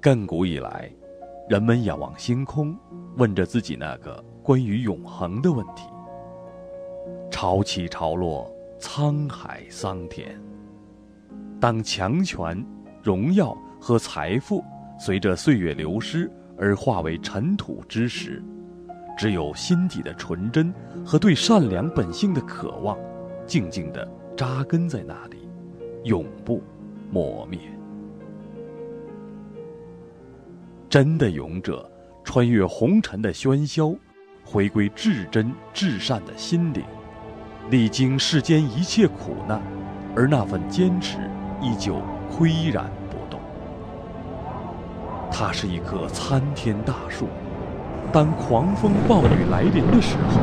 亘古以来，人们仰望星空，问着自己那个关于永恒的问题。潮起潮落，沧海桑田。当强权、荣耀和财富随着岁月流失而化为尘土之时，只有心底的纯真和对善良本性的渴望，静静地扎根在那里，永不磨灭。真的勇者，穿越红尘的喧嚣，回归至真至善的心灵，历经世间一切苦难，而那份坚持依旧岿然不动。它是一棵参天大树，当狂风暴雨来临的时候，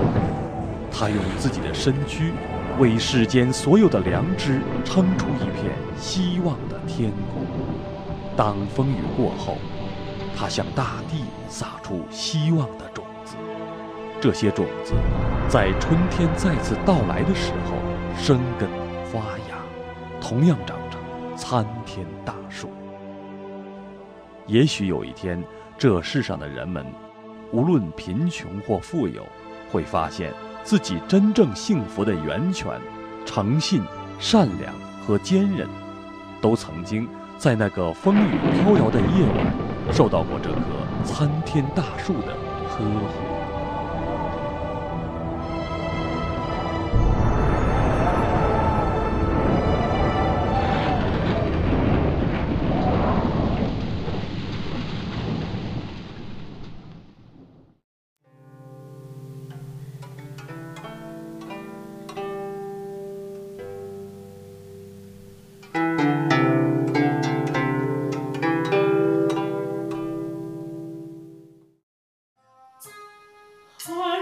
它用自己的身躯，为世间所有的良知撑出一片希望的天空。当风雨过后，它向大地撒出希望的种子，这些种子在春天再次到来的时候生根发芽，同样长成参天大树。也许有一天，这世上的人们，无论贫穷或富有，会发现自己真正幸福的源泉——诚信、善良和坚韧，都曾经在那个风雨飘摇的夜晚。受到过这棵参天大树的呵护。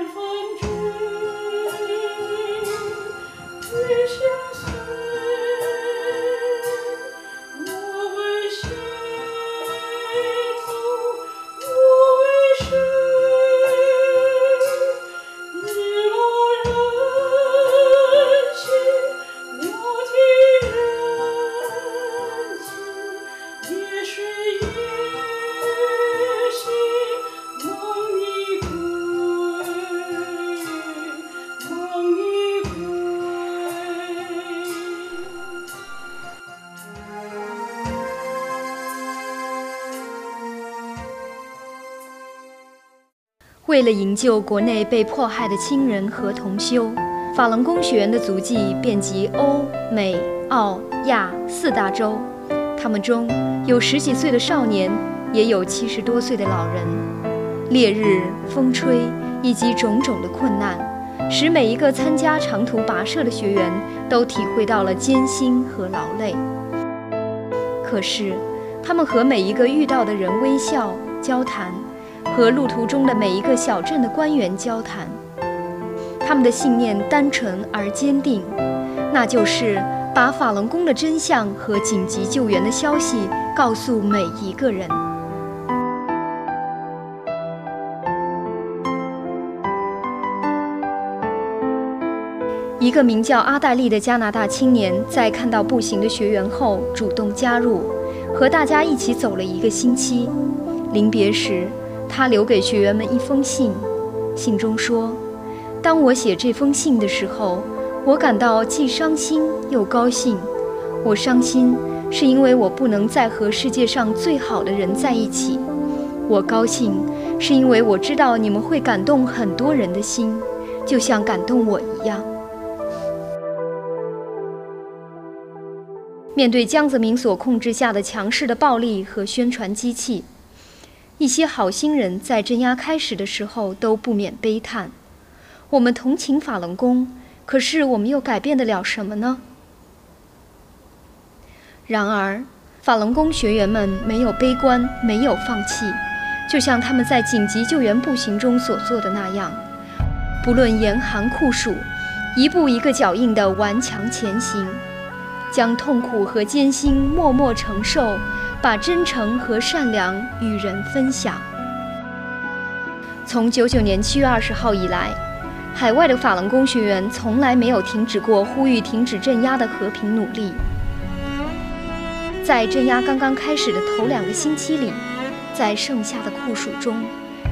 and from 为了营救国内被迫害的亲人和同修，法轮功学员的足迹遍及欧、美、澳、亚四大洲。他们中有十几岁的少年，也有七十多岁的老人。烈日、风吹以及种种的困难，使每一个参加长途跋涉的学员都体会到了艰辛和劳累。可是，他们和每一个遇到的人微笑交谈。和路途中的每一个小镇的官员交谈，他们的信念单纯而坚定，那就是把法轮功的真相和紧急救援的消息告诉每一个人。一个名叫阿黛丽的加拿大青年，在看到步行的学员后，主动加入，和大家一起走了一个星期。临别时。他留给学员们一封信，信中说：“当我写这封信的时候，我感到既伤心又高兴。我伤心是因为我不能再和世界上最好的人在一起；我高兴是因为我知道你们会感动很多人的心，就像感动我一样。”面对江泽民所控制下的强势的暴力和宣传机器。一些好心人在镇压开始的时候都不免悲叹：“我们同情法轮功，可是我们又改变得了什么呢？”然而，法轮功学员们没有悲观，没有放弃，就像他们在紧急救援步行中所做的那样，不论严寒酷暑，一步一个脚印地顽强前行，将痛苦和艰辛默默承受。把真诚和善良与人分享。从九九年七月二十号以来，海外的法轮功学员从来没有停止过呼吁停止镇压的和平努力。在镇压刚刚开始的头两个星期里，在盛夏的酷暑中，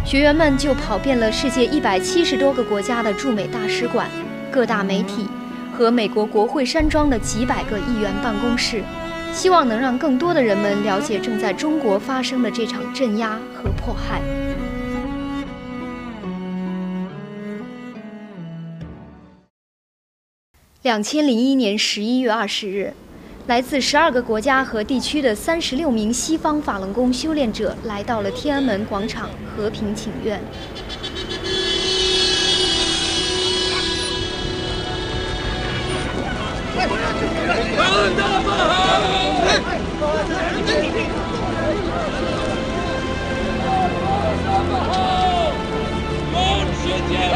学员们就跑遍了世界一百七十多个国家的驻美大使馆、各大媒体和美国国会山庄的几百个议员办公室，希望能让更多的人们了解正在中国发生的这场镇压和迫害。两千零一年十一月二十日。来自十二个国家和地区的三十六名西方法轮功修炼者来到了天安门广场和平请愿。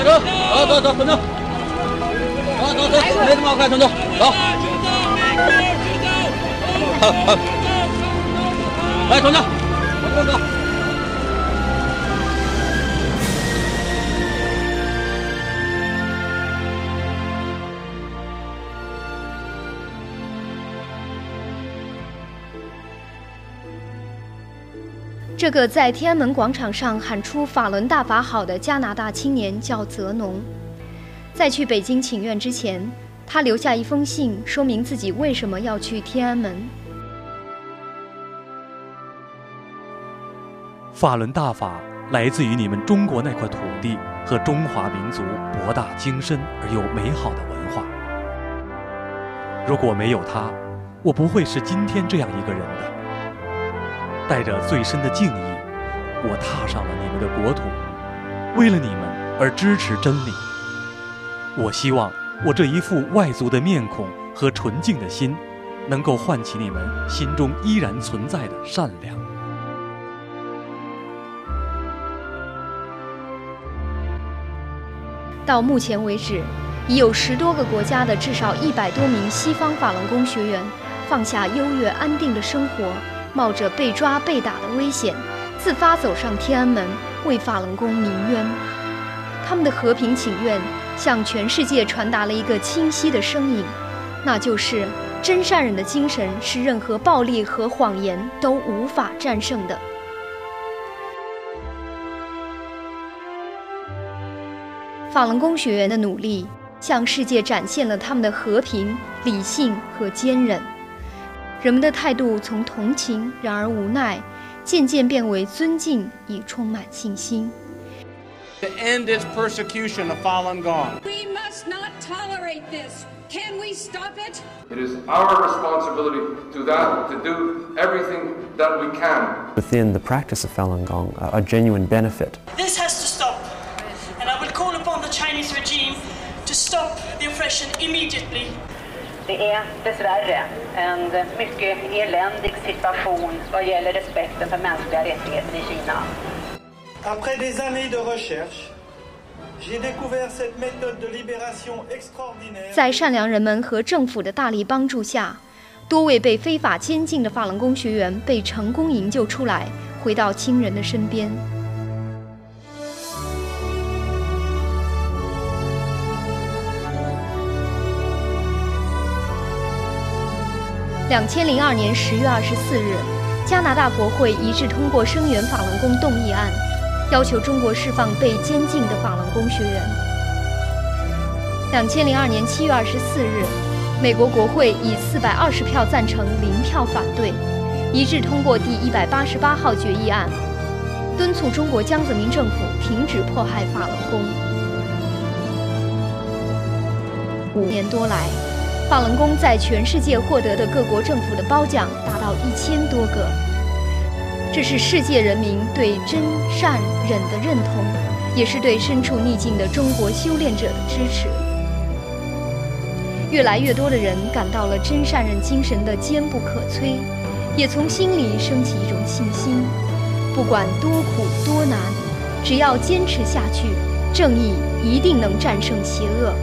走，走走走，等着。走走走，没这么快，等着，走。来，团长，往这这个在天安门广场上喊出“法轮大法好”的加拿大青年叫泽农，在去北京请愿之前。他留下一封信，说明自己为什么要去天安门。法轮大法来自于你们中国那块土地和中华民族博大精深而又美好的文化。如果没有它，我不会是今天这样一个人的。带着最深的敬意，我踏上了你们的国土，为了你们而支持真理。我希望。我这一副外族的面孔和纯净的心，能够唤起你们心中依然存在的善良。到目前为止，已有十多个国家的至少一百多名西方法轮功学员，放下优越安定的生活，冒着被抓被打的危险，自发走上天安门，为法轮功鸣冤。他们的和平请愿。向全世界传达了一个清晰的声音，那就是真善人的精神是任何暴力和谎言都无法战胜的。法轮功学员的努力，向世界展现了他们的和平、理性和坚韧。人们的态度从同情，然而无奈，渐渐变为尊敬，以充满信心。to end its persecution of Falun Gong. We must not tolerate this. Can we stop it? It is our responsibility to that to do everything that we can. Within the practice of Falun Gong, a genuine benefit. This has to stop, and I will call upon the Chinese regime to stop the oppression immediately. Det är dessvärre en mycket eländig situation vad gäller respekten för mänskliga rättigheter i Kina. Après des années de recherche, j'ai découvert cette méthode de libération extraordinaire. 在善良人们和政府的大力帮助下，多位被非法监禁的法轮功学员被成功营救出来，回到亲人的身边。两千零二年十月二十四日，加拿大国会一致通过声援法轮功动议案。要求中国释放被监禁的法轮功学员。两千零二年七月二十四日，美国国会以四百二十票赞成、零票反对，一致通过第一百八十八号决议案，敦促中国江泽民政府停止迫害法轮功。五年多来，法轮功在全世界获得的各国政府的褒奖达到一千多个。这是世界人民对真善忍的认同，也是对身处逆境的中国修炼者的支持。越来越多的人感到了真善忍精神的坚不可摧，也从心里升起一种信心：不管多苦多难，只要坚持下去，正义一定能战胜邪恶。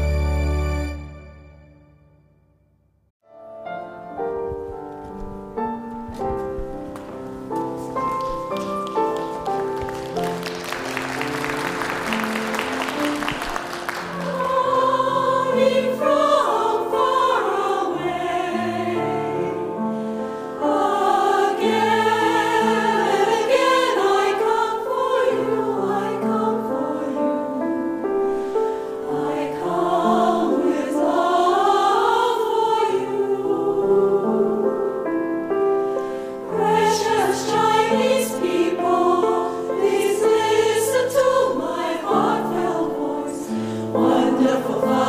wonderful